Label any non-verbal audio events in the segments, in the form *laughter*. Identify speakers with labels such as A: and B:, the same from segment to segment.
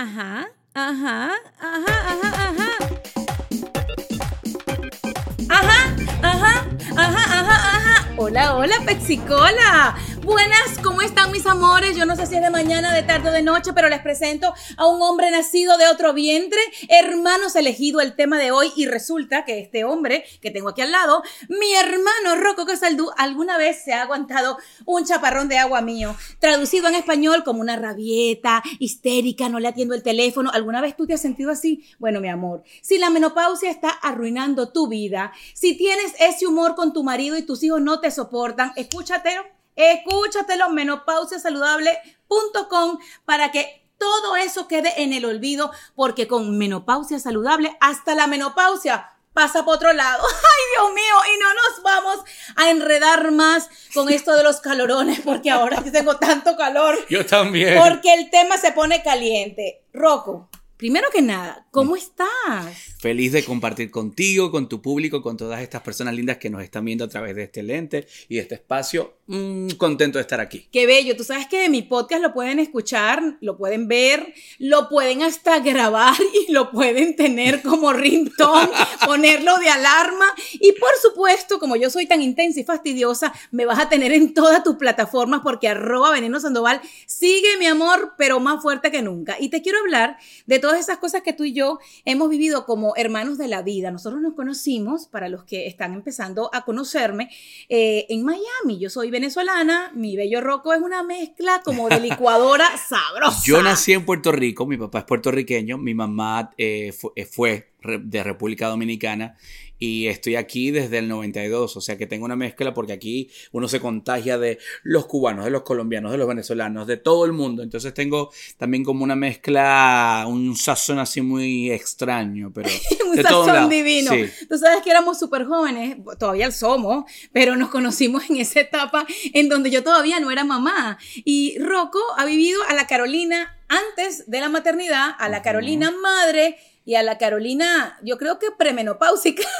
A: Ajá, ajá, ajá, ajá, ajá. Ajá, ajá, ajá, ajá, ajá. Hola, hola, Pexicola. Buenas, ¿cómo están mis amores? Yo no sé si es de mañana, de tarde o de noche, pero les presento a un hombre nacido de otro vientre, hermanos elegido el tema de hoy y resulta que este hombre que tengo aquí al lado, mi hermano Rocco Casaldú, alguna vez se ha aguantado un chaparrón de agua mío, traducido en español como una rabieta, histérica, no le atiendo el teléfono. ¿Alguna vez tú te has sentido así? Bueno, mi amor, si la menopausia está arruinando tu vida, si tienes ese humor con tu marido y tus hijos no te soportan, escúchatelo Escúchatelo, menopausiasaludable.com para que todo eso quede en el olvido, porque con menopausia saludable, hasta la menopausia pasa por otro lado. *laughs* Ay, Dios mío, y no nos vamos a enredar más con esto de los calorones, porque ahora sí tengo tanto calor. *laughs*
B: Yo también.
A: Porque el tema se pone caliente. Rocco, primero que nada, ¿cómo estás?
B: Feliz de compartir contigo, con tu público, con todas estas personas lindas que nos están viendo a través de este lente y de este espacio. Mm, contento de estar aquí.
A: Qué bello. Tú sabes que mi podcast lo pueden escuchar, lo pueden ver, lo pueden hasta *laughs* grabar y lo pueden tener como ringtone, *laughs* ponerlo de alarma. Y por supuesto, como yo soy tan intensa y fastidiosa, me vas a tener en todas tus plataformas porque arroba veneno sandoval sigue mi amor, pero más fuerte que nunca. Y te quiero hablar de todas esas cosas que tú y yo hemos vivido como hermanos de la vida. Nosotros nos conocimos, para los que están empezando a conocerme, eh, en Miami. Yo soy venezolana, mi bello roco es una mezcla como de *laughs* licuadora sabrosa.
B: Yo nací en Puerto Rico, mi papá es puertorriqueño, mi mamá eh, fue, eh, fue de República Dominicana y estoy aquí desde el 92, o sea que tengo una mezcla porque aquí uno se contagia de los cubanos, de los colombianos, de los venezolanos, de todo el mundo, entonces tengo también como una mezcla, un sazón así muy extraño, pero *laughs*
A: un
B: de
A: sazón divino. Tú sabes que éramos súper jóvenes, todavía somos, pero nos conocimos en esa etapa en donde yo todavía no era mamá. Y Rocco ha vivido a la Carolina antes de la maternidad, a la Carolina madre y a la Carolina, yo creo que premenopáusica. *laughs*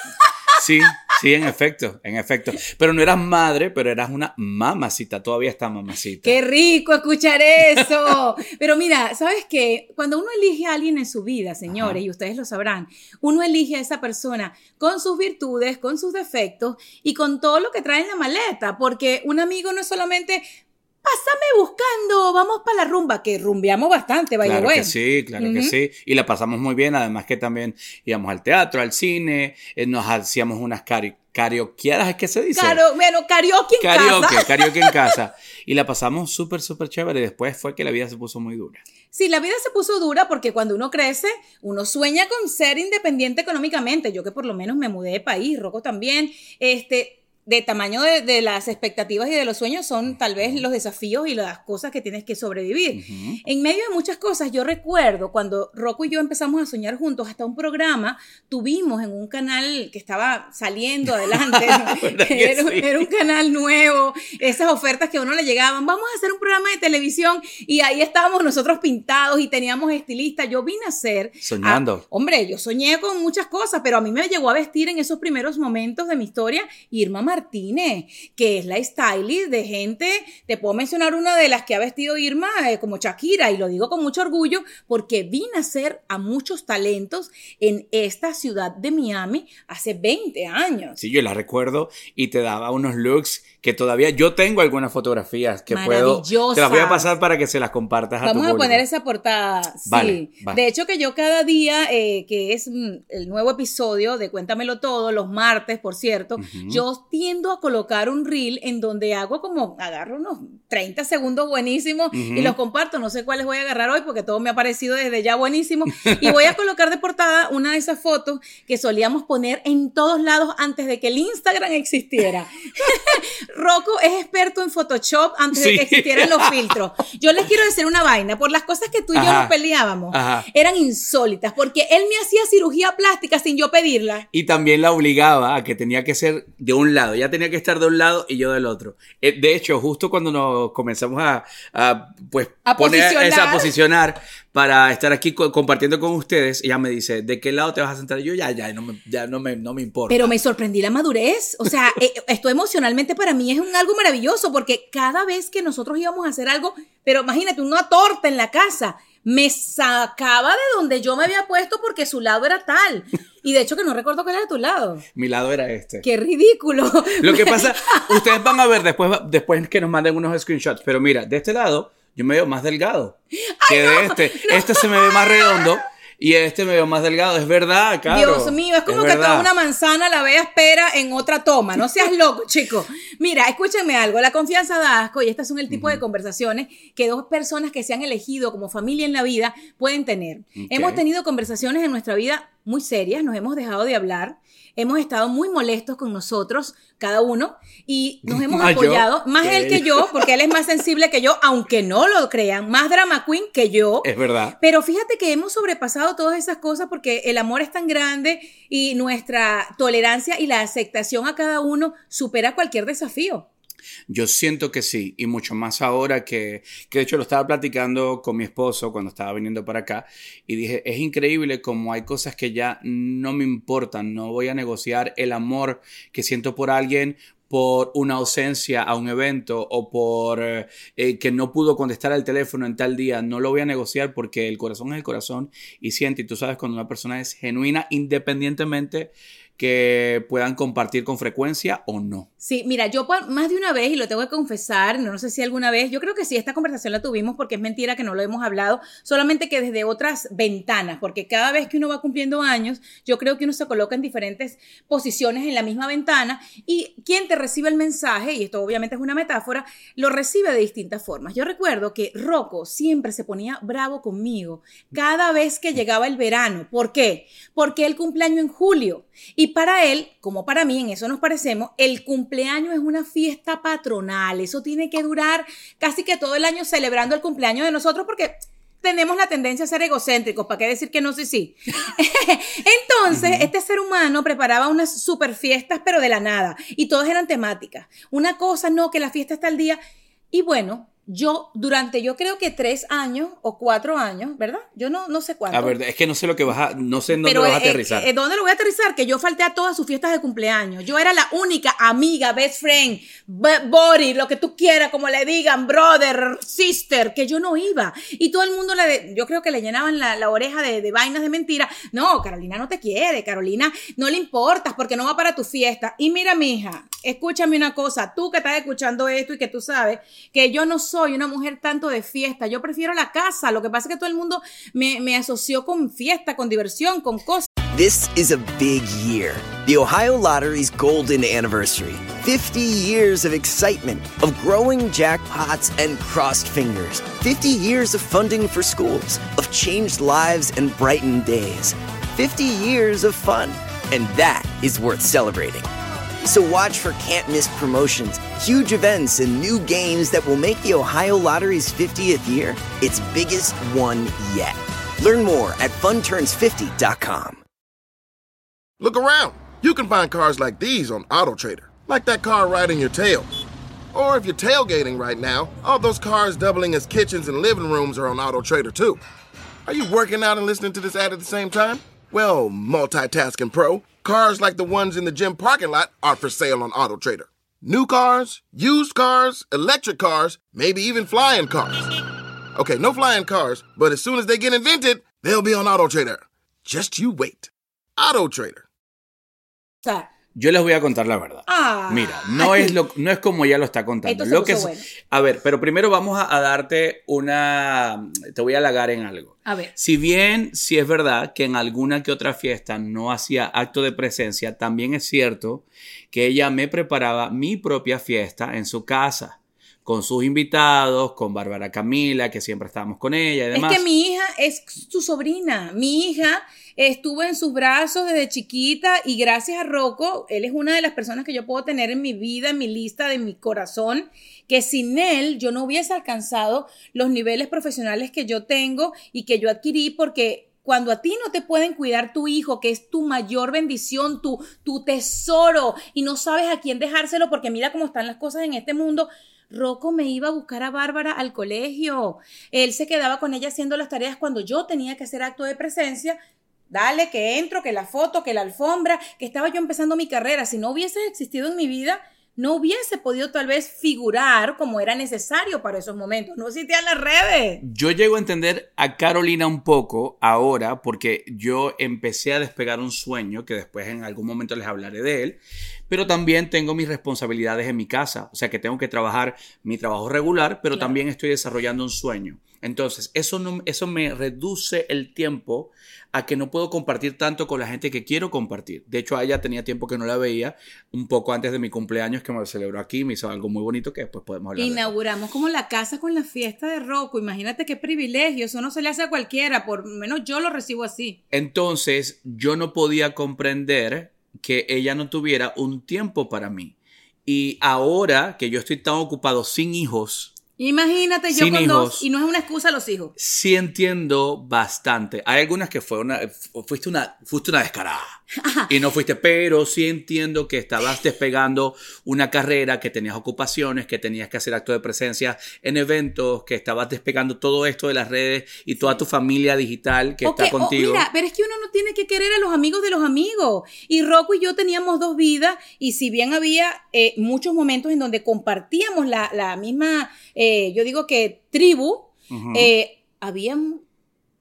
B: Sí, sí, en efecto, en efecto. Pero no eras madre, pero eras una mamacita, todavía está mamacita.
A: Qué rico escuchar eso. *laughs* Pero mira, ¿sabes qué? Cuando uno elige a alguien en su vida, señores, y ustedes lo sabrán, uno elige a esa persona con sus virtudes, con sus defectos y con todo lo que trae en la maleta, porque un amigo no es solamente pásame buscando, vamos para la rumba, que rumbeamos bastante, vaya
B: Claro que sí, claro que sí. Y la pasamos muy bien, además que también íbamos al teatro, al cine, eh, nos hacíamos unas cari carioqueadas, ¿es que se dice?
A: Claro, bueno, karaoke en
B: karaoke,
A: casa. *laughs*
B: Karaoke en casa. Y la pasamos súper, súper chévere. Después fue que la vida se puso muy dura.
A: Sí, la vida se puso dura porque cuando uno crece, uno sueña con ser independiente económicamente. Yo que por lo menos me mudé de país, Rocco también, este, de tamaño de, de, las expectativas y de los sueños son tal vez los desafíos y las cosas que tienes que sobrevivir. Uh -huh. En medio de muchas cosas, yo recuerdo cuando Rocco y yo empezamos a soñar juntos, hasta un programa tuvimos en un canal que estaba saliendo adelante, *laughs* era, sí. era, un canal nuevo, esas ofertas que a uno le llegaban, vamos a hacer un programa de televisión y ahí estábamos nosotros pintados y teníamos estilistas, yo vine a ser...
B: Soñando.
A: A, hombre, yo soñé con muchas cosas, pero a mí me llegó a vestir en esos primeros momentos de mi historia Irma Martínez, que es la stylist de gente, te puedo mencionar una de las que ha vestido Irma eh, como Shakira, y lo digo con mucho orgullo porque vine a ser a muchos talentos en esta ciudad de Miami hace 20 años.
B: Sí, yo la recuerdo y te daba unos looks que todavía yo tengo algunas fotografías que puedo te las voy a pasar para que se las compartas
A: Vamos
B: a tu
A: a
B: público.
A: poner esa portada. Sí.
B: Vale, vale.
A: De hecho que yo cada día eh, que es mm, el nuevo episodio de Cuéntamelo todo los martes, por cierto, uh -huh. yo tiendo a colocar un reel en donde hago como agarro unos 30 segundos buenísimos uh -huh. y los comparto, no sé cuáles voy a agarrar hoy porque todo me ha parecido desde ya buenísimo *laughs* y voy a colocar de portada una de esas fotos que solíamos poner en todos lados antes de que el Instagram existiera. *laughs* Rocco es experto en Photoshop antes sí. de que existieran los *laughs* filtros. Yo les quiero decir una vaina, por las cosas que tú y yo nos peleábamos, Ajá. eran insólitas, porque él me hacía cirugía plástica sin yo pedirla.
B: Y también la obligaba a que tenía que ser de un lado, ya tenía que estar de un lado y yo del otro. Eh, de hecho, justo cuando nos comenzamos a, a pues,
A: a
B: poner
A: posicionar.
B: esa posicionar para estar aquí co compartiendo con ustedes, ella me dice, ¿de qué lado te vas a sentar? Yo ya, ya, no me, ya no, me, no me importa.
A: Pero me sorprendí la madurez. O sea, *laughs* eh, esto emocionalmente para mí es un, algo maravilloso porque cada vez que nosotros íbamos a hacer algo, pero imagínate, una torta en la casa, me sacaba de donde yo me había puesto porque su lado era tal. Y de hecho que no recuerdo cuál era tu lado.
B: Mi lado era este.
A: Qué ridículo.
B: Lo que *laughs* pasa, ustedes van a ver después, después que nos manden unos screenshots, pero mira, de este lado yo me veo más delgado que de este. Este se me ve más redondo y este me veo más delgado. Es verdad, claro.
A: Dios mío, es como que toda una manzana la veas pera en otra toma. No seas loco, chico. Mira, escúchenme algo. La confianza da asco y estas son el tipo de conversaciones que dos personas que se han elegido como familia en la vida pueden tener. Hemos tenido conversaciones en nuestra vida muy serias, nos hemos dejado de hablar, hemos estado muy molestos con nosotros, cada uno, y nos hemos *laughs* apoyado, más él que yo, porque él es más sensible que yo, aunque no lo crean, más drama queen que yo.
B: Es verdad.
A: Pero fíjate que hemos sobrepasado todas esas cosas porque el amor es tan grande y nuestra tolerancia y la aceptación a cada uno supera cualquier desafío.
B: Yo siento que sí, y mucho más ahora que, que de hecho lo estaba platicando con mi esposo cuando estaba viniendo para acá, y dije, es increíble como hay cosas que ya no me importan, no voy a negociar el amor que siento por alguien por una ausencia a un evento o por eh, que no pudo contestar al teléfono en tal día, no lo voy a negociar porque el corazón es el corazón y siente, y tú sabes cuando una persona es genuina independientemente que puedan compartir con frecuencia o no.
A: Sí, mira, yo más de una vez, y lo tengo que confesar, no, sé si alguna vez, yo creo que sí, esta conversación la tuvimos porque es mentira que no lo hemos hablado, solamente que desde otras ventanas, porque cada vez que uno va cumpliendo años, yo creo que uno se coloca en diferentes posiciones en la misma ventana y quien te recibe el mensaje, y esto obviamente es una metáfora, lo recibe de distintas formas. Yo recuerdo que Rocco siempre se ponía bravo conmigo cada vez que llegaba el verano. ¿Por qué? Porque el cumpleaños en julio y para él, como para mí, en eso nos parecemos, el cumpleaños es una fiesta patronal. Eso tiene que durar casi que todo el año celebrando el cumpleaños de nosotros porque tenemos la tendencia a ser egocéntricos, ¿para qué decir que no sé sí? *laughs* Entonces, este ser humano preparaba unas super fiestas, pero de la nada, y todas eran temáticas. Una cosa, no, que la fiesta está al día. Y bueno, yo durante yo creo que tres años o cuatro años, ¿verdad? Yo no, no sé cuánto.
B: A ver, es que no sé lo que vas a, no sé en dónde vas a eh, aterrizar.
A: Eh, ¿Dónde lo voy a aterrizar? Que yo falté a todas sus fiestas de cumpleaños. Yo era la única amiga, best friend, body, lo que tú quieras, como le digan, brother, sister, que yo no iba. Y todo el mundo le, yo creo que le llenaban la, la oreja de, de, vainas de mentira. No, Carolina no te quiere, Carolina no le importas porque no va para tu fiesta. Y mira, mija, escúchame una cosa, tú que estás escuchando esto y que tú sabes que yo no soy soy una mujer tanto de fiesta. Yo prefiero la casa. Lo que pasa es que todo el mundo me, me asoció con fiesta, con diversión, con cosas.
C: This is a big year. The Ohio Lottery's golden anniversary. 50 years of excitement, of growing jackpots and crossed fingers. 50 years of funding for schools, of changed lives and brightened days. 50 years of fun. And that is worth celebrating. So watch for can't miss promotions, huge events, and new games that will make the Ohio Lottery's 50th year its biggest one yet. Learn more at funturns50.com.
D: Look around. You can find cars like these on AutoTrader, like that car riding your tail. Or if you're tailgating right now, all those cars doubling as kitchens and living rooms are on AutoTrader too. Are you working out and listening to this ad at the same time? Well, multitasking pro. Cars like the ones in the gym parking lot are for sale on AutoTrader. New cars, used cars, electric cars, maybe even flying cars. Okay, no flying cars, but as soon as they get invented, they'll be on AutoTrader. Just you wait. Auto Trader. AutoTrader.
B: Yo les voy a contar la verdad.
A: Ah.
B: Mira, no es, lo, no es como ya lo está contando. Lo que es, A ver, pero primero vamos a, a, darte una... Te voy a halagar en algo.
A: A ver.
B: Si bien sí es verdad que en alguna que otra fiesta no hacía acto de presencia, también es cierto que ella me preparaba mi propia fiesta en su casa con sus invitados, con Bárbara Camila, que siempre estábamos con ella y demás.
A: Es que mi hija es su sobrina. Mi hija estuvo en sus brazos desde chiquita y gracias a Rocco, él es una de las personas que yo puedo tener en mi vida, en mi lista, de mi corazón, que sin él yo no hubiese alcanzado los niveles profesionales que yo tengo y que yo adquirí porque cuando a ti no te pueden cuidar tu hijo, que es tu mayor bendición, tu, tu tesoro, y no sabes a quién dejárselo porque mira cómo están las cosas en este mundo, Rocco me iba a buscar a Bárbara al colegio. Él se quedaba con ella haciendo las tareas cuando yo tenía que hacer acto de presencia. Dale, que entro, que la foto, que la alfombra, que estaba yo empezando mi carrera. Si no hubiese existido en mi vida, no hubiese podido tal vez figurar como era necesario para esos momentos. No existían las redes.
B: Yo llego a entender a Carolina un poco ahora porque yo empecé a despegar un sueño que después en algún momento les hablaré de él, pero también tengo mis responsabilidades en mi casa, o sea que tengo que trabajar mi trabajo regular, pero también estoy desarrollando un sueño. Entonces, eso, no, eso me reduce el tiempo a que no puedo compartir tanto con la gente que quiero compartir. De hecho, a ella tenía tiempo que no la veía, un poco antes de mi cumpleaños que me celebró aquí, me hizo algo muy bonito que después podemos hablar.
A: Inauguramos como la casa con la fiesta de Rocco. Imagínate qué privilegio, eso no se le hace a cualquiera, por lo menos yo lo recibo así.
B: Entonces, yo no podía comprender que ella no tuviera un tiempo para mí. Y ahora que yo estoy tan ocupado sin hijos,
A: Imagínate yo con dos y no es una excusa a los hijos.
B: Sí entiendo bastante. Hay algunas que fue una, fuiste una, fuiste una descarada y no fuiste, pero sí entiendo que estabas despegando una carrera, que tenías ocupaciones, que tenías que hacer actos de presencia en eventos, que estabas despegando todo esto de las redes y toda tu familia digital que está contigo.
A: mira, pero es que uno no tiene que querer a los amigos de los amigos. Y Rocco y yo teníamos dos vidas y si bien había eh, muchos momentos en donde compartíamos la, la misma eh, yo digo que tribu, eh, habían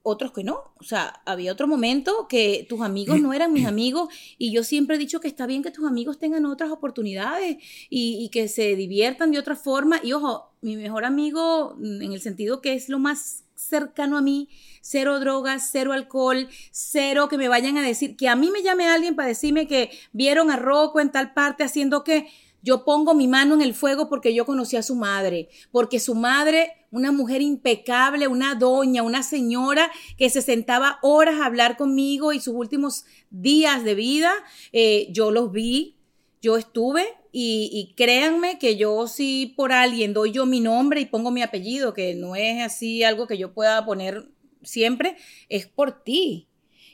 A: otros que no. O sea, había otro momento que tus amigos no eran mis *clears throat* amigos y yo siempre he dicho que está bien que tus amigos tengan otras oportunidades y, y, que se diviertan de otra forma. Y ojo, mi mejor amigo, mm, en el sentido que es lo más cercano a mí, cero drogas, cero alcohol, cero que me vayan a decir, que a mí me llame alguien para decirme que vieron a Rocco en tal parte haciendo que yo pongo mi mano en el fuego porque yo conocí a su madre, porque su madre, una mujer impecable, una doña, una señora que se sentaba horas a hablar conmigo y sus últimos días de vida, eh, yo los vi, yo estuve y, y, créanme que yo si por alguien doy yo mi nombre y pongo mi apellido, que no es así algo que yo pueda poner siempre, es por ti.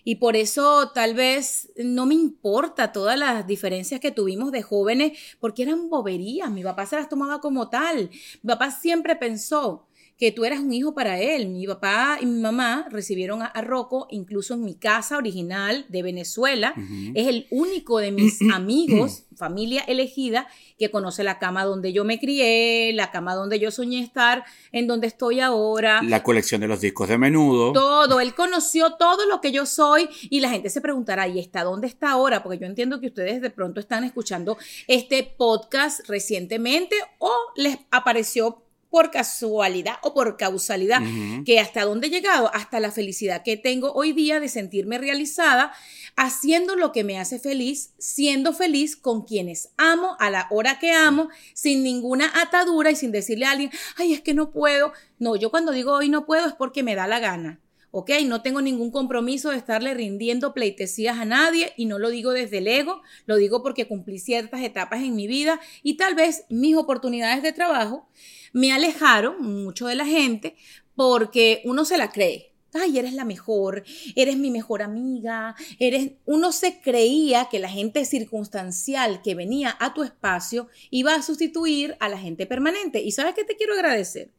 A: Y por eso tal vez no me importa todas las diferencias que tuvimos de jóvenes, porque eran boberías. Mi papá se las tomaba como tal. Mi papá siempre pensó que tú eras un hijo para él. Mi papá y mi mamá recibieron a, Rocco incluso en mi casa original de Venezuela. Es el único de mis *clears throat* amigos, familia elegida, que conoce la cama donde yo me crié, la cama donde yo soñé estar, en donde estoy ahora.
B: La colección de los discos de menudo.
A: Todo, él conoció todo lo que yo soy y la gente se preguntará, ¿y está dónde está ahora? Porque yo entiendo que ustedes de pronto están escuchando este podcast recientemente o les apareció por casualidad o por causalidad, que hasta dónde he llegado, hasta la felicidad que tengo hoy día de sentirme realizada, haciendo lo que me hace feliz, siendo feliz con quienes amo, a la hora que amo, sin ninguna atadura y sin decirle a alguien, ay, es que no puedo. No, yo cuando digo hoy no puedo es porque me da la gana. ¿Ok? No tengo ningún compromiso de estarle rindiendo pleitesías a nadie y no lo digo desde el ego, lo digo porque cumplí ciertas etapas en mi vida y tal vez mis oportunidades de trabajo me alejaron mucho de la gente porque uno se la cree. Ay, eres la mejor, eres mi mejor amiga, eres uno se creía que la gente circunstancial que venía a tu espacio iba a sustituir a la gente permanente. ¿Y sabes qué te quiero agradecer?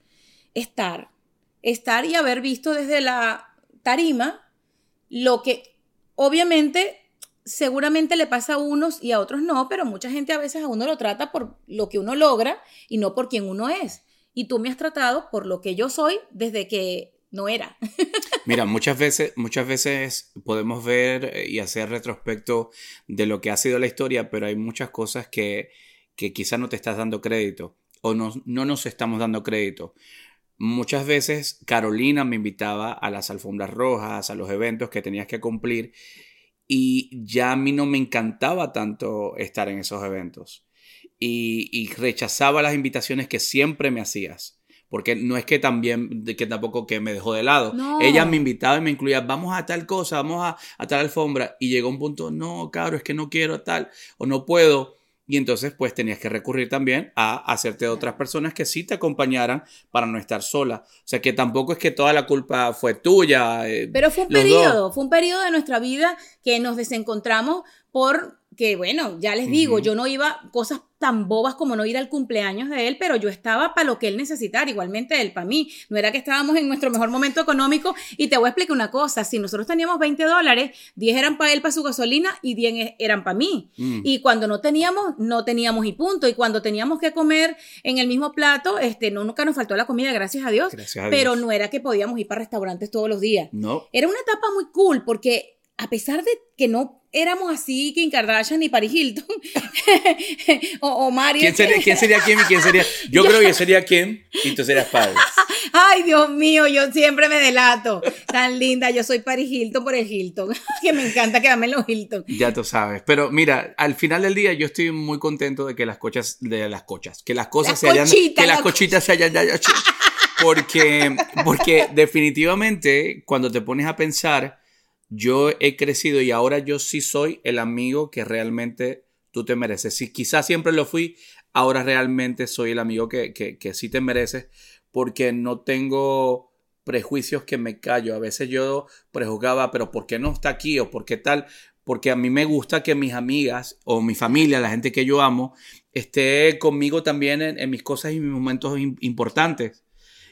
A: Estar, estar y haber visto desde la tarima lo que obviamente seguramente le pasa a unos y a otros no, pero mucha gente a veces a uno lo trata por lo que uno logra y no por quien uno es. Y tú me has tratado por lo que yo soy desde que no era. *laughs*
B: Mira, muchas veces, muchas veces podemos ver eh, y hacer retrospecto de lo que ha sido la historia, pero hay muchas cosas que, que quizá no te estás dando crédito o no, no nos estamos dando crédito. Muchas veces Carolina me invitaba a las alfombras rojas, a los eventos que tenías que cumplir y ya a mí no me encantaba tanto estar en esos eventos y, rechazaba las invitaciones que siempre me hacías. Porque no es que también, que tampoco que me dejó de lado. Ella me invitaba y me incluía, vamos a tal cosa, vamos a, a tal alfombra. Y llegó un punto, no, claro, es que no quiero tal, o no puedo. Y entonces pues tenías que recurrir también a hacerte de otras personas que sí te acompañaran para no estar sola. O sea que tampoco es que toda la culpa fue tuya.
A: Eh, Pero fue un periodo, fue un periodo de nuestra vida que nos desencontramos por que bueno, ya les digo, yo no iba cosas tan bobas como no ir al cumpleaños de él, pero yo estaba para lo que él necesitara, igualmente él para mí. No era que estábamos en nuestro mejor momento económico y te voy a explicar una cosa, si nosotros teníamos 20 dólares, 10 eran para él, para su gasolina y 10 eran para mí.
B: Mm.
A: Y cuando no teníamos, no teníamos y punto. Y cuando teníamos que comer en el mismo plato, este, no, nunca nos faltó la comida, gracias a Dios.
B: Gracias a
A: pero
B: Dios.
A: no era que podíamos ir para restaurantes todos los días.
B: No.
A: Era una etapa muy cool porque a pesar de que no éramos así Kim Kardashian ni Paris Hilton *laughs* o, o Mario.
B: ¿Quién sería, ¿Quién sería Kim y quién sería? Yo *laughs* creo que yo sería Kim y tú serías Paris. *laughs*
A: Ay, Dios mío, yo siempre me delato. Tan linda, yo soy Paris Hilton por el Hilton. que me encanta quedarme en los Hilton.
B: Ya tú sabes. Pero mira, al final del día yo estoy muy contento de que las cochas, de las cochas, que las cosas
A: Las
B: se hayan, que las
A: las
B: cochitas se hayan, ya- ya- porque, porque definitivamente cuando te pones a pensar, yo he crecido y ahora yo sí soy el amigo que realmente tú te mereces. Si quizás siempre lo fui, ahora realmente soy el amigo que, que, que sí te mereces porque no tengo prejuicios que me callo. A veces yo prejuzgaba, pero ¿por qué no está aquí o por qué tal? Porque a mí me gusta que mis amigas o mi familia, la gente que yo amo, esté conmigo también en, en mis cosas y mis momentos im- importantes.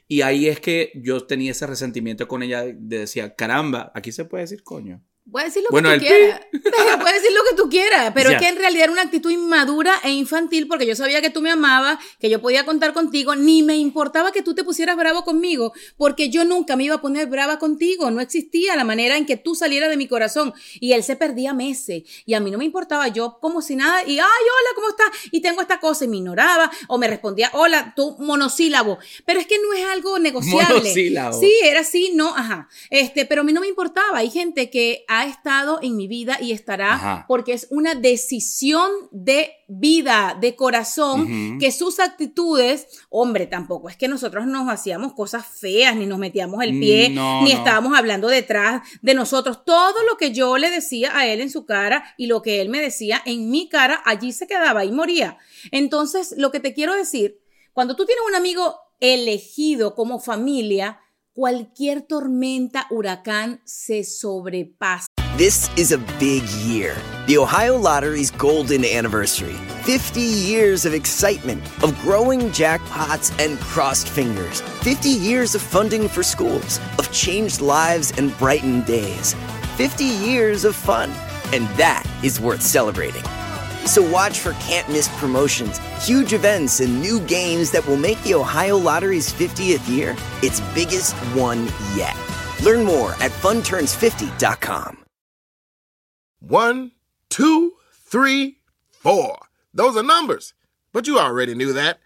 B: Y ahí es que yo tenía ese resentimiento con ella de decía, caramba, aquí se puede decir coño.
A: Puedes decir lo
B: Bueno,
A: que tú quieras. *laughs* Puedes decir lo que tú quieras, pero es que en realidad era una actitud inmadura e infantil porque yo sabía que tú me amabas, que yo podía contar contigo, ni me importaba que tú te pusieras bravo conmigo, porque yo nunca me iba a poner brava contigo, no existía la manera en que tú salieras de mi corazón y él se perdía meses y a mí no me importaba, yo como si nada y ay, hola, ¿cómo estás? Y tengo esta cosa y me ignoraba o me respondía, hola, tú monosílabo, pero es que no es algo negociable.
B: Monosílabo.
A: Sí, era así, no, ajá. Este, pero a mí no me importaba. Hay gente que ha estado en mi vida y estará
B: Ajá.
A: porque es una decisión de vida, de corazón, que sus actitudes, hombre, tampoco es que nosotros nos hacíamos cosas feas, ni nos metíamos el pie,
B: Mm, no,
A: ni
B: no.
A: estábamos hablando detrás de nosotros. Todo lo que yo le decía a él en su cara y lo que él me decía en mi cara, allí se quedaba y moría. Entonces, lo que te quiero decir, cuando tú tienes un amigo elegido como familia, cualquier tormenta, huracán se sobrepasa.
C: This is a big year. The Ohio Lottery's golden anniversary. 50 years of excitement, of growing jackpots and crossed fingers. 50 years of funding for schools, of changed lives and brightened days. 50 years of fun. And that is worth celebrating. So watch for can't miss promotions, huge events, and new games that will make the Ohio Lottery's 50th year its biggest one yet. Learn more at funturns50.com.
D: One, two, three, four. Those are numbers. But you already knew that.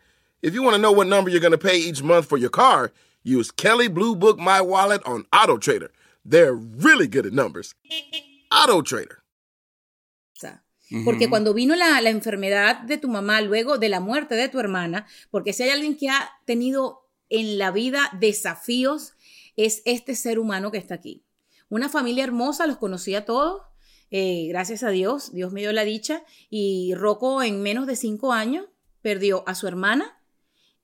D: If you want to know what number you're going to pay each month for your car, use Kelly Blue Book My Wallet on Auto Trader. They're really good at numbers. Auto Trader.
A: Porque cuando vino la, la enfermedad de tu mamá, luego de la muerte de tu hermana, porque si hay alguien que ha tenido en la vida desafíos, es este ser humano que está aquí. Una familia hermosa, los conocí a todos, eh, gracias a Dios, Dios me dio la dicha, y Rocco en menos de cinco años perdió a su hermana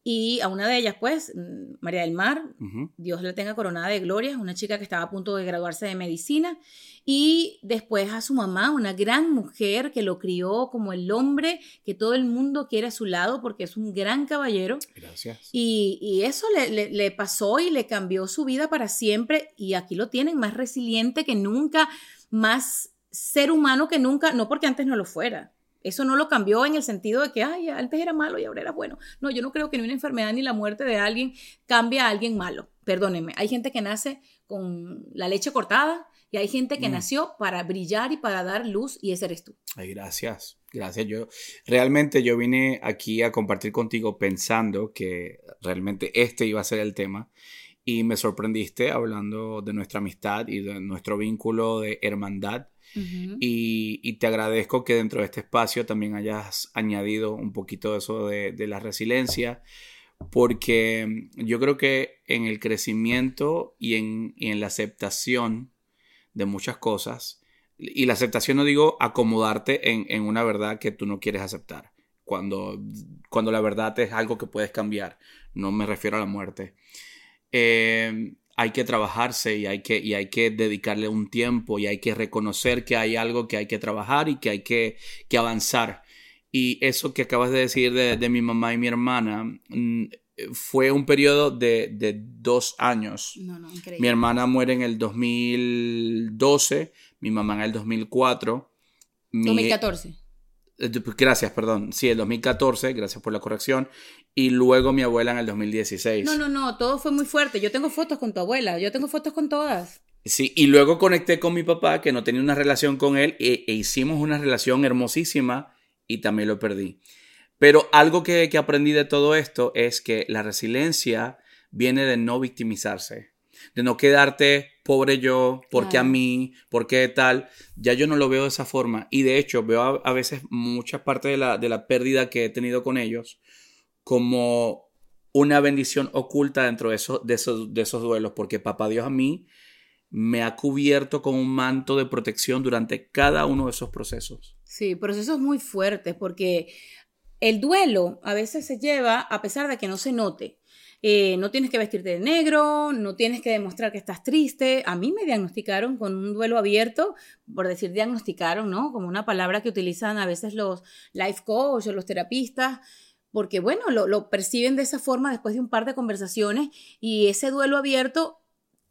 A: y a una de ellas, pues, mm, María del Mar. Dios la tenga coronada de gloria, una chica que estaba a punto de graduarse de medicina, y después a su mamá, una gran mujer que lo crió como el hombre que todo el mundo quiere a su lado porque es un gran caballero.
B: Gracias.
A: Y, y eso le, le- le pasó y le cambió su vida para siempre. Y aquí lo tienen, más resiliente que nunca, más ser humano que nunca, no porque antes no lo fuera. Eso no lo cambió en el sentido de que, ay, antes era malo y ahora era bueno. No, yo no creo que ni una enfermedad ni la muerte de alguien cambie a alguien malo. Perdónenme, hay gente que nace con la leche cortada y hay gente que
B: Mm.
A: nació para brillar y para dar luz y ese eres tú.
B: Ay, gracias, gracias. Yo realmente yo vine aquí a compartir contigo pensando que realmente este iba a ser el tema y me sorprendiste hablando de nuestra amistad y de nuestro vínculo de hermandad y, te agradezco que dentro de este espacio también hayas añadido un poquito de eso de, la resiliencia porque yo creo que en el crecimiento y en, la aceptación de muchas cosas, y la aceptación no digo acomodarte en, en una verdad que tú no quieres aceptar, cuando, cuando la verdad es algo que puedes cambiar, no me refiero a la muerte. Eh, hay que trabajarse y hay que, y hay que dedicarle un tiempo y hay que reconocer que hay algo que hay que trabajar y que hay que, que avanzar. Y eso que acabas de decir de, de mi mamá y mi hermana mm, fue un periodo de, de dos años.
A: No, no, increíble.
B: Mi hermana muere en el 2012, mi mamá en el 2004. mi-
A: 2014.
B: Eh, Gracias, perdón. Sí, el 2014, gracias por la corrección. Y luego mi abuela en el 2016.
A: No, no, no, todo fue muy fuerte. Yo tengo fotos con tu abuela, yo tengo fotos con todas.
B: Sí, y luego conecté con mi papá, que no tenía una relación con él, e, e hicimos una relación hermosísima y también lo perdí. Pero algo que, que aprendí de todo esto es que la resiliencia viene de no victimizarse, de no quedarte pobre yo, porque a
A: Claro.
B: mí, porque tal. Ya yo no lo veo de esa forma. Y de hecho, veo a, a veces mucha parte de la, de la pérdida que he tenido con ellos como una bendición oculta dentro de esos, de esos, de esos duelos, porque papá Dios a mí me ha cubierto con un manto de protección durante cada uno de esos procesos.
A: Sí, procesos muy fuertes porque el duelo a veces se lleva a pesar de que no se note. Eh, no tienes que vestirte de negro, no tienes que demostrar que estás triste. A mí me diagnosticaron con un duelo abierto, por decir diagnosticaron, ¿no? Como una palabra que utilizan a veces los life coach o los terapistas, porque bueno, lo, lo perciben de esa forma después de un par de conversaciones y ese duelo abierto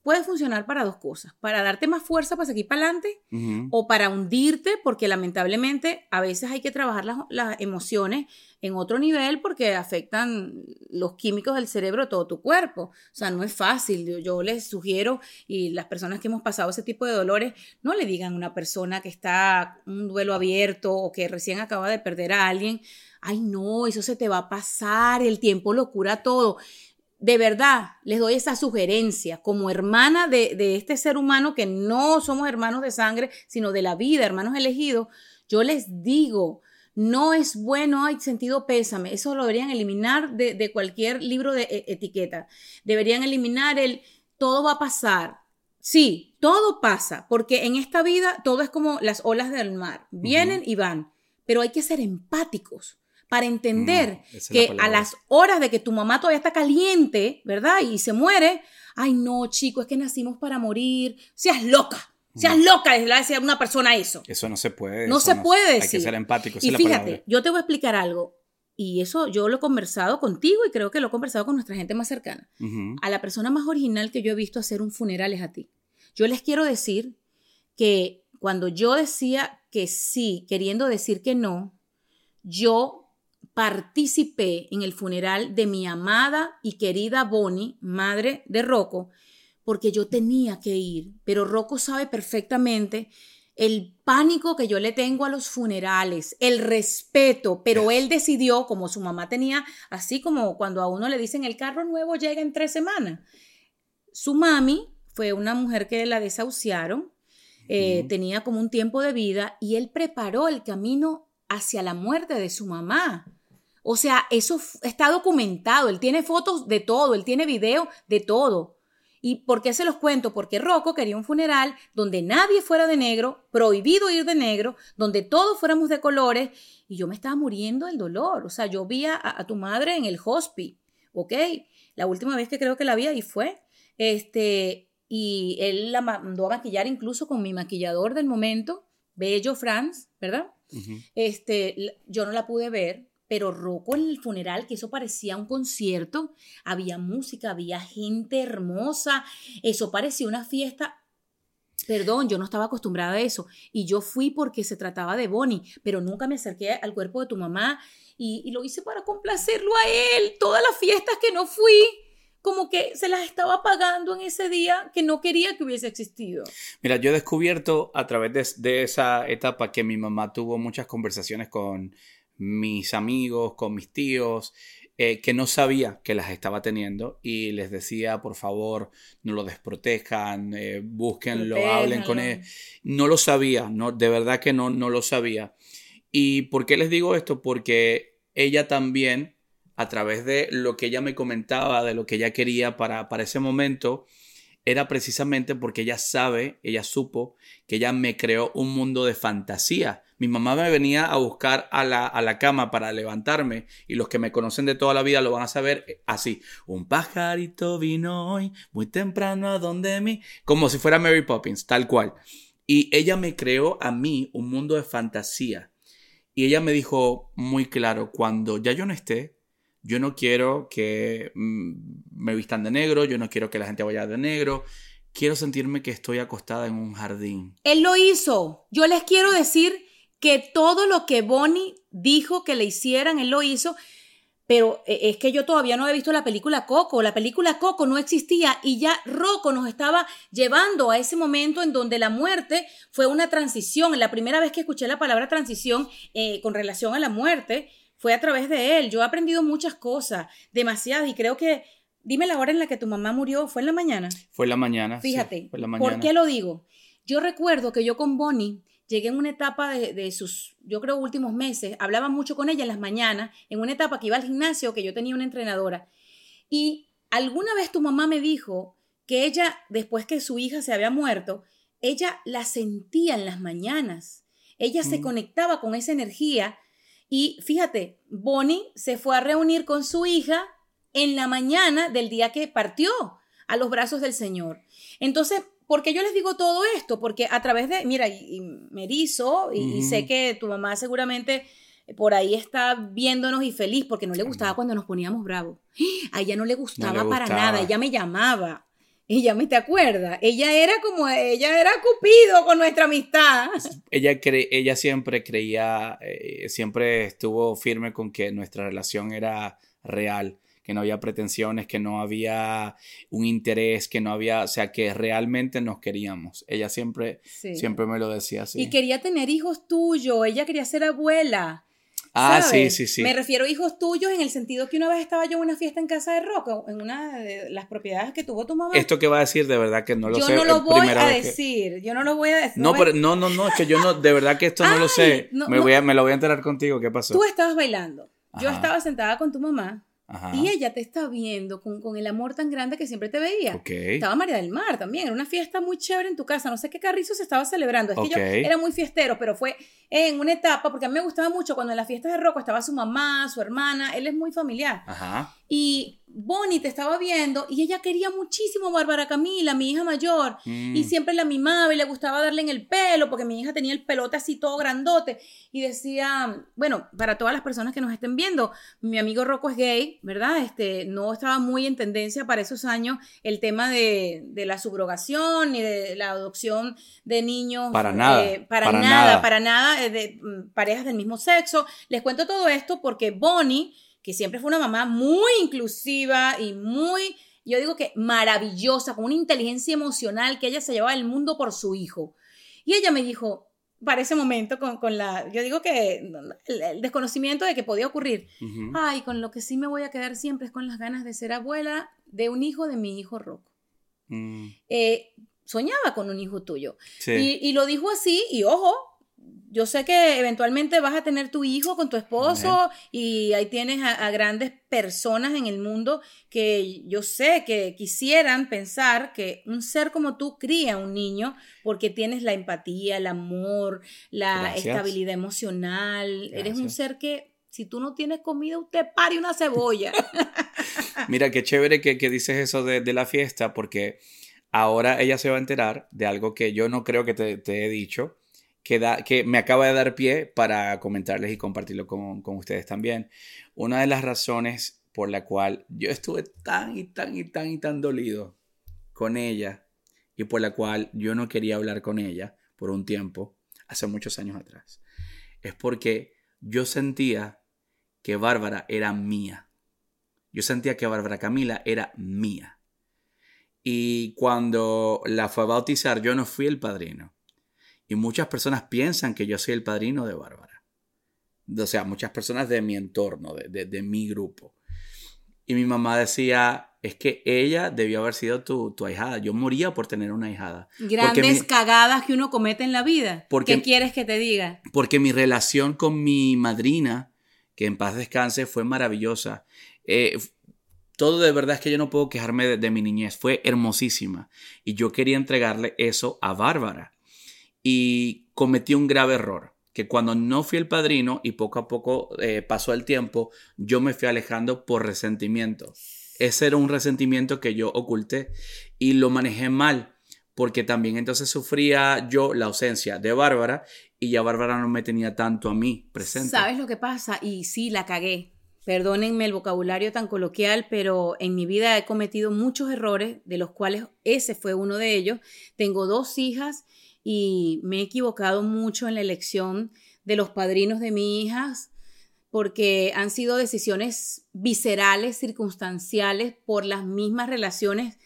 A: puede funcionar para dos cosas, para darte más fuerza para seguir para adelante o para hundirte, porque lamentablemente a veces hay que trabajar las, las emociones en otro nivel porque afectan los químicos del cerebro todo tu cuerpo. O sea, no es fácil. Yo, yo les sugiero, y las personas que hemos pasado ese tipo de dolores, no le digan a una persona que está en un duelo abierto o que recién acaba de perder a alguien, ay no, eso se te va a pasar, el tiempo lo cura todo de verdad les doy esa sugerencia como hermana de, de, este ser humano que no somos hermanos de sangre, sino de la vida, hermanos elegidos, yo les digo, no es bueno, hay sentido pésame, eso lo deberían eliminar de, de cualquier libro de e etiqueta, deberían eliminar el todo va a pasar. Sí, todo pasa, porque en esta vida todo es como las olas del mar, vienen uh -huh. y van, pero hay que ser empáticos para entender mm, que a las horas de que tu mamá todavía está caliente, ¿verdad? Y se muere, ay no, chico, es que nacimos para morir, seas loca. Seas mm. loca, le decir a una persona eso.
B: Eso no se puede.
A: No se
B: no,
A: puede decir.
B: Hay que ser empático.
A: Y fíjate, yo te voy a explicar algo. Y eso yo lo he conversado contigo y creo que lo he conversado con nuestra gente más cercana.
B: Uh -huh.
A: A la persona más original que yo he visto hacer un funeral es a ti. Yo les quiero decir que cuando yo decía que sí, queriendo decir que no, yo participé en el funeral de mi amada y querida Bonnie, madre de Rocco, porque yo tenía que ir, pero Rocco sabe perfectamente el pánico que yo le tengo a los funerales, el respeto, pero él decidió, como su mamá tenía, así como cuando a uno le dicen el carro nuevo llega en tres semanas, su mami fue una mujer que la desahuciaron, eh, uh -huh. tenía como un tiempo de vida y él preparó el camino hacia la muerte de su mamá. O sea, eso está documentado, él tiene fotos de todo, él tiene video de todo. ¿Y por qué se los cuento? Porque Rocco quería un funeral donde nadie fuera de negro, prohibido ir de negro, donde todos fuéramos de colores, y yo me estaba muriendo del dolor. O sea, yo vi a, a tu madre en el hospice, ¿ok? La última vez que creo que la vi ahí fue. Este, y él la mandó a maquillar incluso con mi maquillador del momento, Bello Franz, ¿verdad?
B: Uh -huh.
A: Este, yo no la pude ver, pero Rocco en el funeral, que eso parecía un concierto, había música, había gente hermosa, eso parecía una fiesta. Perdón, yo no estaba acostumbrada a eso. Y yo fui porque se trataba de Bonnie, pero nunca me acerqué al cuerpo de tu mamá y, lo hice para complacerlo a él. Todas las fiestas que no fui, como que se las estaba pagando en ese día que no quería que hubiese existido.
B: Mira, yo he descubierto a través de esa etapa que mi mamá tuvo muchas conversaciones con mis amigos, con mis tíos, eh, que no sabía que las estaba teniendo y les decía, por favor, no lo desprotejan, eh, búsquenlo, Protéjalo. hablen con él. No lo sabía, no, de verdad que no, no lo sabía. ¿Y por qué les digo esto? Porque ella también, a través de lo que ella me comentaba, de lo que ella quería para, para ese momento, era precisamente porque ella sabe, ella supo que ella me creó un mundo de fantasía. Mi mamá me venía a buscar a la, a la cama para levantarme y los que me conocen de toda la vida lo van a saber eh, así. Un pajarito vino hoy muy temprano a donde mí, como si fuera Mary Poppins, tal cual. Y ella me creó a mí un mundo de fantasía. Y ella me dijo muy claro, cuando ya yo no esté, yo no quiero que mm, me vistan de negro, yo no quiero que la gente vaya de negro, quiero sentirme que estoy acostada en un jardín.
A: Él lo hizo. Yo les quiero decir que todo lo que Bonnie dijo que le hicieran, él lo hizo. Pero eh, es que yo todavía no he visto la película Coco. La película Coco no existía y ya Rocco nos estaba llevando a ese momento en donde la muerte fue una transición. La primera vez que escuché la palabra transición eh, con relación a la muerte fue a través de él. Yo he aprendido muchas cosas, demasiadas, y creo que, dime la hora en la que tu mamá murió, ¿fue en la mañana?
B: Fue en la mañana.
A: Fíjate,
B: fue en la mañana.
A: ¿por qué lo digo? Yo recuerdo que yo con Bonnie llegué en una etapa de, de, sus, yo creo, últimos meses, hablaba mucho con ella en las mañanas, en una etapa que iba al gimnasio, que yo tenía una entrenadora. Y alguna vez tu mamá me dijo que ella, después que su hija se había muerto, ella la sentía en las mañanas. Ella mm. se conectaba con esa energía y fíjate, Bonnie se fue a reunir con su hija en la mañana del día que partió a los brazos del Señor. Entonces, ¿por qué yo les digo todo esto? Porque a través de, mira, y, me erizo y, uh -huh. y, sé que tu mamá seguramente por ahí está viéndonos y feliz porque no le gustaba cuando nos poníamos bravos. A ella no le gustaba, no le gustaba. para nada, ella me llamaba. Ella me te acuerda, ella era como, ella era Cupido con nuestra amistad. *laughs*
B: Ella, cre ella siempre creía, eh, siempre estuvo firme con que nuestra relación era real, que no había pretensiones, que no había un interés, que no había, o sea, que realmente nos queríamos. Ella siempre, sí. siempre me lo decía así.
A: Y quería tener hijos tuyos, ella quería ser abuela.
B: Ah, ¿sabes? sí, sí, sí.
A: Me refiero a hijos tuyos en el sentido que una vez estaba yo en una fiesta en casa de Rocco, en una de las propiedades que tuvo tu mamá.
B: Esto que va a decir, de verdad que no lo
A: yo
B: sé.
A: Yo no lo voy a decir, que... yo no lo voy a decir.
B: No, pero, no, no, no, es que yo no, de verdad que esto no lo sé. No, me, voy a, me lo voy a enterar contigo, ¿qué pasó?
A: Tú estabas bailando, Ajá. yo estaba sentada con tu mamá. Ajá. Y ella te está viendo con, con, el amor tan grande que siempre te veía.
B: Okay.
A: Estaba María del Mar también, era una fiesta muy chévere en tu casa. No sé qué carrizo se estaba celebrando. Es okay. que yo era muy fiestero, pero fue en una etapa, porque a mí me gustaba mucho cuando en las fiestas de Rocco estaba su mamá, su hermana, él es muy familiar.
B: Ajá.
A: Y Bonnie te estaba viendo y ella quería muchísimo a Bárbara Camila, mi hija mayor, mm. y siempre la mimaba y le gustaba darle en el pelo, porque mi hija tenía el pelote así todo grandote. Y decía, bueno, para todas las personas que nos estén viendo, mi amigo Rocco es gay, ¿verdad? Este, no estaba muy en tendencia para esos años el tema de, de la subrogación ni de la adopción de niños.
B: Para nada.
A: Eh, para, para, nada, nada, para nada, de mm, parejas del mismo sexo. Les cuento todo esto porque Bonnie que siempre fue una mamá muy inclusiva y muy, yo digo que maravillosa, con una inteligencia emocional que ella se llevaba el mundo por su hijo. Y ella me dijo, para ese momento, con, con la, yo digo que el, desconocimiento de que podía ocurrir, uh -huh. ay, con lo que sí me voy a quedar siempre es con las ganas de ser abuela de un hijo de mi hijo Rocco.
B: Mm.
A: Eh, soñaba con un hijo tuyo.
B: Sí.
A: Y, y, lo dijo así, y ojo, yo sé que eventualmente vas a tener tu hijo con tu esposo y ahí tienes a, a, grandes personas en el mundo que yo sé que quisieran pensar que un ser como tú cría un niño porque tienes la empatía, el amor, la
B: Gracias.
A: estabilidad emocional.
B: Gracias.
A: Eres un ser que si tú no tienes comida, usted pare una cebolla. *laughs*
B: Mira, qué chévere que, que dices eso de, de, la fiesta porque ahora ella se va a enterar de algo que yo no creo que te, te he dicho que, da, que me acaba de dar pie para comentarles y compartirlo con, con, ustedes también. Una de las razones por la cual yo estuve tan y tan y tan y tan dolido con ella y por la cual yo no quería hablar con ella por un tiempo, hace muchos años atrás, es porque yo sentía que Bárbara era mía. Yo sentía que Bárbara Camila era mía. Y cuando la fue a bautizar, yo no fui el padrino y muchas personas piensan que yo soy el padrino de Bárbara. O sea, muchas personas de mi entorno, de, de, de, mi grupo. Y mi mamá decía, es que ella debió haber sido tu, tu ahijada. Yo moría por tener una ahijada.
A: Grandes mi, cagadas que uno comete en la vida. Porque, ¿Qué quieres que te diga?
B: Porque mi relación con mi madrina, que en paz descanse, fue maravillosa. Eh, todo de verdad es que yo no puedo quejarme de, de mi niñez. Fue hermosísima. Y yo quería entregarle eso a Bárbara. Y cometí un grave error que cuando no fui el padrino y poco a poco eh, pasó el tiempo, yo me fui alejando por resentimiento. Ese era un resentimiento que yo oculté y lo manejé mal, porque también entonces sufría yo la ausencia de Bárbara y ya Bárbara no me tenía tanto a mí presente.
A: ¿Sabes lo que pasa? Y sí, la cagué. Perdónenme el vocabulario tan coloquial, pero en mi vida he cometido muchos errores, de los cuales ese fue uno de ellos. Tengo dos hijas y me he equivocado mucho en la elección de los padrinos de mi hijas porque han sido decisiones viscerales, circunstanciales, por las mismas relaciones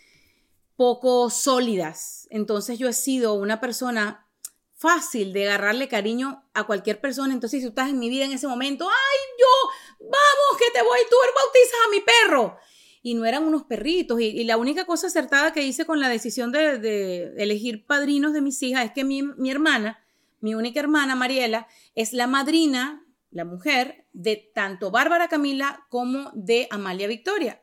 A: poco sólidas. Entonces yo he sido una persona fácil de agarrarle cariño a cualquier persona. Entonces si tú estás en mi vida en ese momento, ay, yo, vamos, que te voy, tú bautizas a mi perro y no eran unos perritos. Y, la única cosa acertada que hice con la decisión de, elegir padrinos de mis hijas es que mi, mi, hermana, mi única hermana, Mariela, es la madrina, la mujer, de tanto Bárbara Camila como de Amalia Victoria.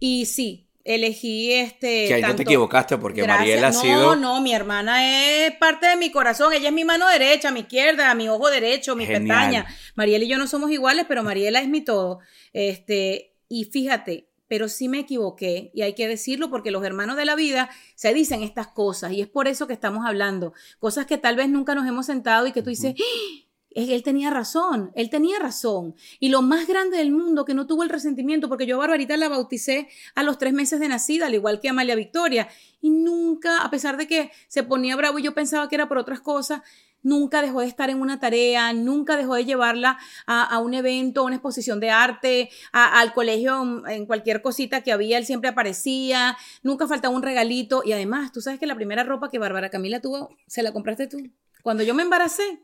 A: Y sí, elegí este.
B: Que ahí no te equivocaste porque Mariela ha sido.
A: No, no, mi hermana es parte de mi corazón. Ella es mi mano derecha, mi izquierda, mi ojo derecho, mi pestaña. Mariela y yo no somos iguales, pero Mariela es mi todo. Este, y fíjate, pero sí me equivoqué y hay que decirlo porque los hermanos de la vida se dicen estas cosas y es por eso que estamos hablando, cosas que tal vez nunca nos hemos sentado y que tú dices, ¡Ah! él tenía razón, él tenía razón. Y lo más grande del mundo que no tuvo el resentimiento, porque yo a Barbarita la bauticé a los tres meses de nacida, al igual que a Amalia Victoria, y nunca, a pesar de que se ponía bravo y yo pensaba que era por otras cosas, nunca dejó de estar en una tarea, nunca dejó de llevarla a, un evento, a una exposición de arte, al colegio, en cualquier cosita que había, él siempre aparecía, nunca faltaba un regalito y además, tú sabes que la primera ropa que Bárbara Camila tuvo, se la compraste tú. Cuando yo me embaracé,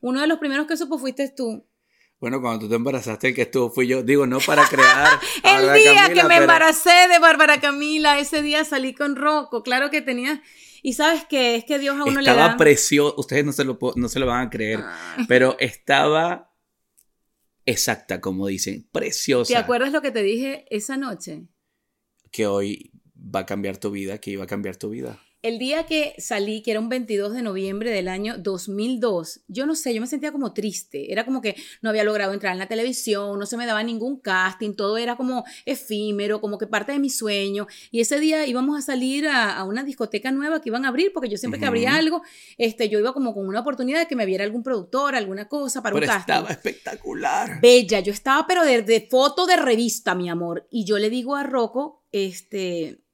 A: uno de los primeros que supo fuiste tú.
B: Bueno, cuando tú te embarazaste, el que estuvo fui yo. Digo, no para crear. *laughs*
A: el día que me embaracé de Bárbara Camila, ese día salí con Rocco. Claro que tenía y sabes que es que Dios a uno
B: le da.
A: Estaba
B: precioso, ustedes no se, lo, no se lo van a creer, pero estaba exacta, como dicen, preciosa.
A: ¿Te acuerdas lo que te dije esa noche?
B: Que hoy va a cambiar tu vida, que iba a cambiar tu vida.
A: El día que salí, que era un 22 de noviembre del año 2002, yo no sé, yo me sentía como triste. Era como que no había logrado entrar en la televisión, no se me daba ningún casting, todo era como efímero, como que parte de mi sueño. Y ese día íbamos a salir a, una discoteca nueva que iban a abrir, porque yo siempre que abría algo, este, yo iba como con una oportunidad de que me viera algún productor, alguna cosa para
B: un
A: casting.
B: estaba espectacular.
A: Bella, yo estaba pero de, de foto de revista, mi amor. Y yo le digo a Rocco, este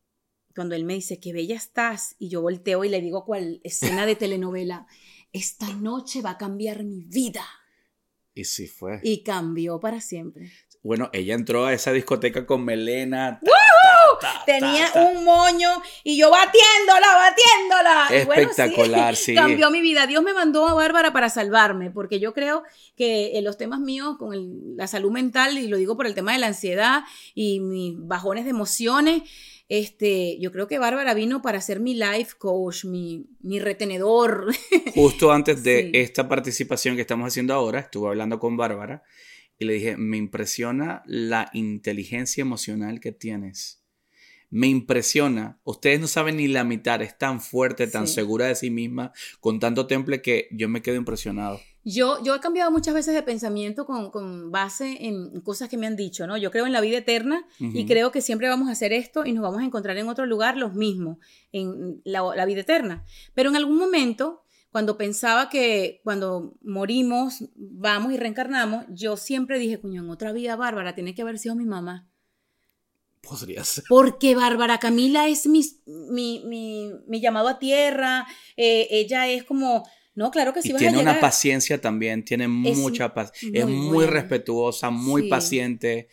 A: cuando él me dice, qué bella estás, y yo volteo y le digo cuál escena de telenovela, esta noche va a cambiar mi vida.
B: Y sí fue.
A: Y cambió para siempre.
B: Bueno, ella entró a esa discoteca con melena.
A: Tenía un moño y yo batiéndola, batiéndola.
B: Espectacular, *laughs* sí,
A: Cambió mi vida. Dios me mandó a Bárbara para salvarme, porque yo creo que en los temas míos con la salud mental, y lo digo por el tema de la ansiedad y mis bajones de emociones, este, yo creo que Bárbara vino para ser mi life coach, mi, mi retenedor. *laughs*
B: Justo antes de esta participación que estamos haciendo ahora, estuve hablando con Bárbara y le dije, me impresiona la inteligencia emocional que tienes. Me impresiona. Ustedes no saben ni la mitad. Es tan fuerte, tan segura de sí misma, con tanto temple que yo me quedo impresionado.
A: Yo, yo he cambiado muchas veces de pensamiento con, con, base en cosas que me han dicho, ¿no? Yo creo en la vida eterna y creo que siempre vamos a hacer esto y nos vamos a encontrar en otro lugar los mismos, en la, la vida eterna. Pero en algún momento, cuando pensaba que cuando morimos, vamos y reencarnamos, yo siempre dije, coño, en otra vida Bárbara tiene que haber sido mi mamá.
B: Podría ser.
A: Porque Bárbara Camila es mi, mi, mi, mi llamado a tierra, eh, ella es como no, claro que sí.
B: Y tiene una paciencia también, tiene mucha paciencia. Es muy respetuosa, muy paciente.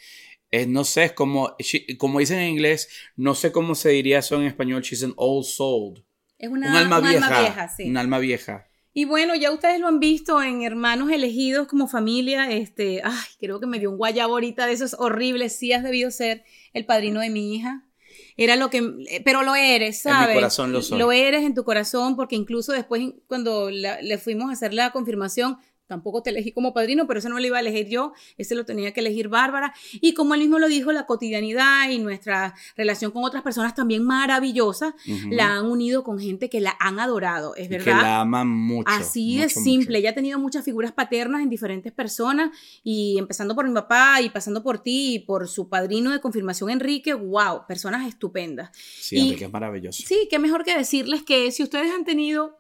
B: Es, no sé, es como, como dicen en inglés, no sé cómo se diría eso en español, she's an old soul.
A: Es una, un alma, vieja, alma vieja, sí.
B: Un alma vieja.
A: Y bueno, ya ustedes lo han visto en Hermanos Elegidos como familia. Este, ay, creo que me dio un guayabo ahorita de esos horribles. Sí has debido ser el padrino de mi hija. Era lo que, eh, pero lo eres, ¿sabes?
B: En mi corazón lo soy.
A: Lo eres en tu corazón porque incluso después cuando le fuimos a hacer la confirmación, tampoco te elegí como padrino, pero ese no lo iba a elegir yo, ese lo tenía que elegir Bárbara. Y como él mismo lo dijo, la cotidianidad y nuestra relación con otras personas también maravillosa, la han unido con gente que la han adorado, es verdad.
B: Que la aman mucho.
A: Así
B: mucho,
A: de simple.
B: mucho.
A: Ella ha tenido muchas figuras paternas en diferentes personas y empezando por mi papá y pasando por ti y por su padrino de confirmación, Enrique. ¡Wow! Personas estupendas.
B: Sí,
A: Y-
B: Enrique es maravilloso.
A: Sí, qué mejor que decirles que si ustedes han tenido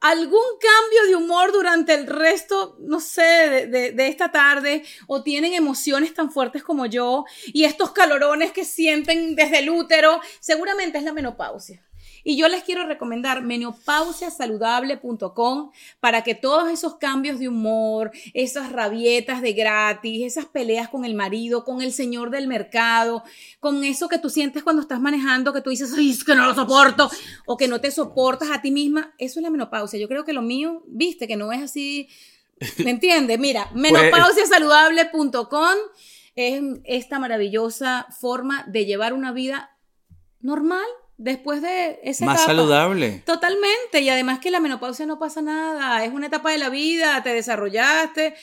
A: algún cambio de humor durante el resto, no sé, de, esta tarde, o tienen emociones tan fuertes como yo, y estos calorones que sienten desde el útero, seguramente es la menopausia. Y yo les quiero recomendar menopausiasaludable.com para que todos esos cambios de humor, esas rabietas de gratis, esas peleas con el marido, con el señor del mercado, con eso que tú sientes cuando estás manejando, que tú dices, ay, es que no lo soporto, o que no te soportas a ti misma, eso es la menopausia. Yo creo que lo mío, viste, que no es así, ¿me entiendes? Mira, *laughs* menopausiasaludable.com es esta maravillosa forma de llevar una vida normal después de esa
B: Más
A: etapa.
B: saludable.
A: Totalmente, y además que la menopausia no pasa nada, es una etapa de la vida, te desarrollaste,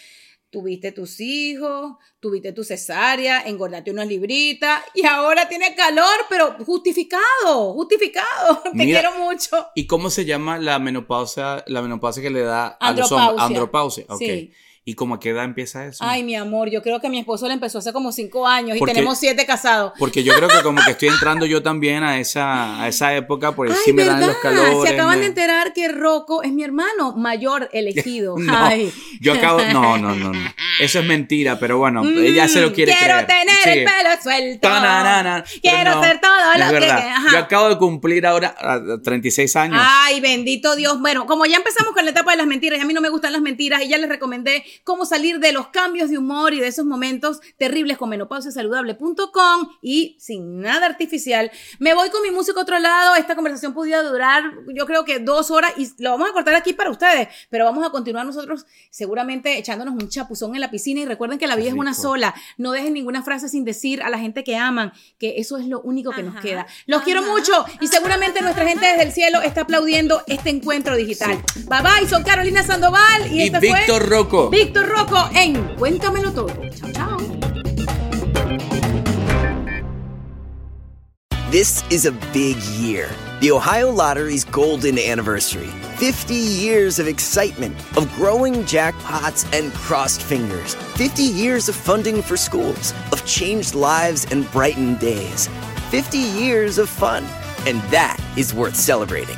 A: tuviste tus hijos, tuviste tu cesárea, engordaste unas libritas y ahora tiene calor, pero justificado, justificado. *laughs* Te quiero mucho.
B: ¿Y cómo se llama la menopausia, la menopausia que le da a los hombres?
A: Andropausia.
B: Andropausia. ok.
A: Sí.
B: ¿Y cómo a qué edad empieza eso?
A: Ay, mi amor, yo creo que mi esposo le empezó hace como cinco años y tenemos siete casados.
B: Porque yo creo que como que estoy entrando yo también a esa, a esa época,
A: Ay,
B: sí me dan los calores.
A: Se acaban
B: me-
A: de enterar que Rocco es mi hermano mayor elegido. *laughs*
B: No,
A: Ay.
B: yo acabo, no, no, no, no. Eso es mentira, pero bueno, ella se lo quiere
A: Mm, Quiero
B: creer.
A: tener
B: Sí.
A: el pelo suelto.
B: Ta-na-na-na.
A: Quiero
B: no,
A: hacer todo lo que. ajá.
B: Yo acabo de cumplir ahora ah, 36 años.
A: Ay, bendito Dios. Bueno, como ya empezamos con la etapa de las mentiras, y a mí no me gustan las mentiras, y ya les recomendé cómo salir de los cambios de humor y de esos momentos terribles con menopausiasaludable.com y sin nada artificial. Me voy con mi música a otro lado. Esta conversación podía durar, yo creo que dos horas, y lo vamos a cortar aquí para ustedes, pero vamos a continuar nosotros seguramente echándonos un chapuzón en la piscina. Y recuerden que la vida es una
B: rico.
A: sola. No dejen ninguna frase sin decir a la gente que aman, que eso es lo único que nos queda. Los quiero mucho y seguramente nuestra gente desde el cielo está aplaudiendo este encuentro digital. Bye bye, son Carolina Sandoval y,
B: Y
A: esta
B: Víctor
A: fue
B: Rocco.
A: Víctor en Cuéntamelo todo. Chao, chao.
C: This is a big year. The Ohio Lottery's golden anniversary. 50 years of excitement, of growing jackpots and crossed fingers. 50 years of funding for schools, of changed lives and brightened days. 50 years of fun. And that is worth celebrating.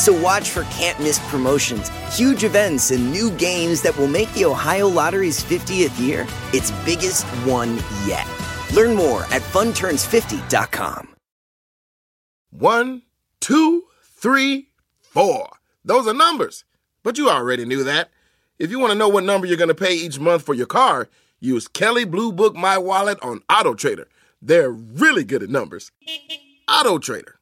C: So watch for can't miss promotions, huge events, and new games that will make the Ohio Lottery's 50th year its biggest one yet. Learn more at funturns50.com.
D: One, two, three, four. Those are numbers. But you already knew that. If you want to know what number you're going to pay each month for your car, use Kelly Blue Book My Wallet on Auto Trader. They're really good at numbers. Auto Trader.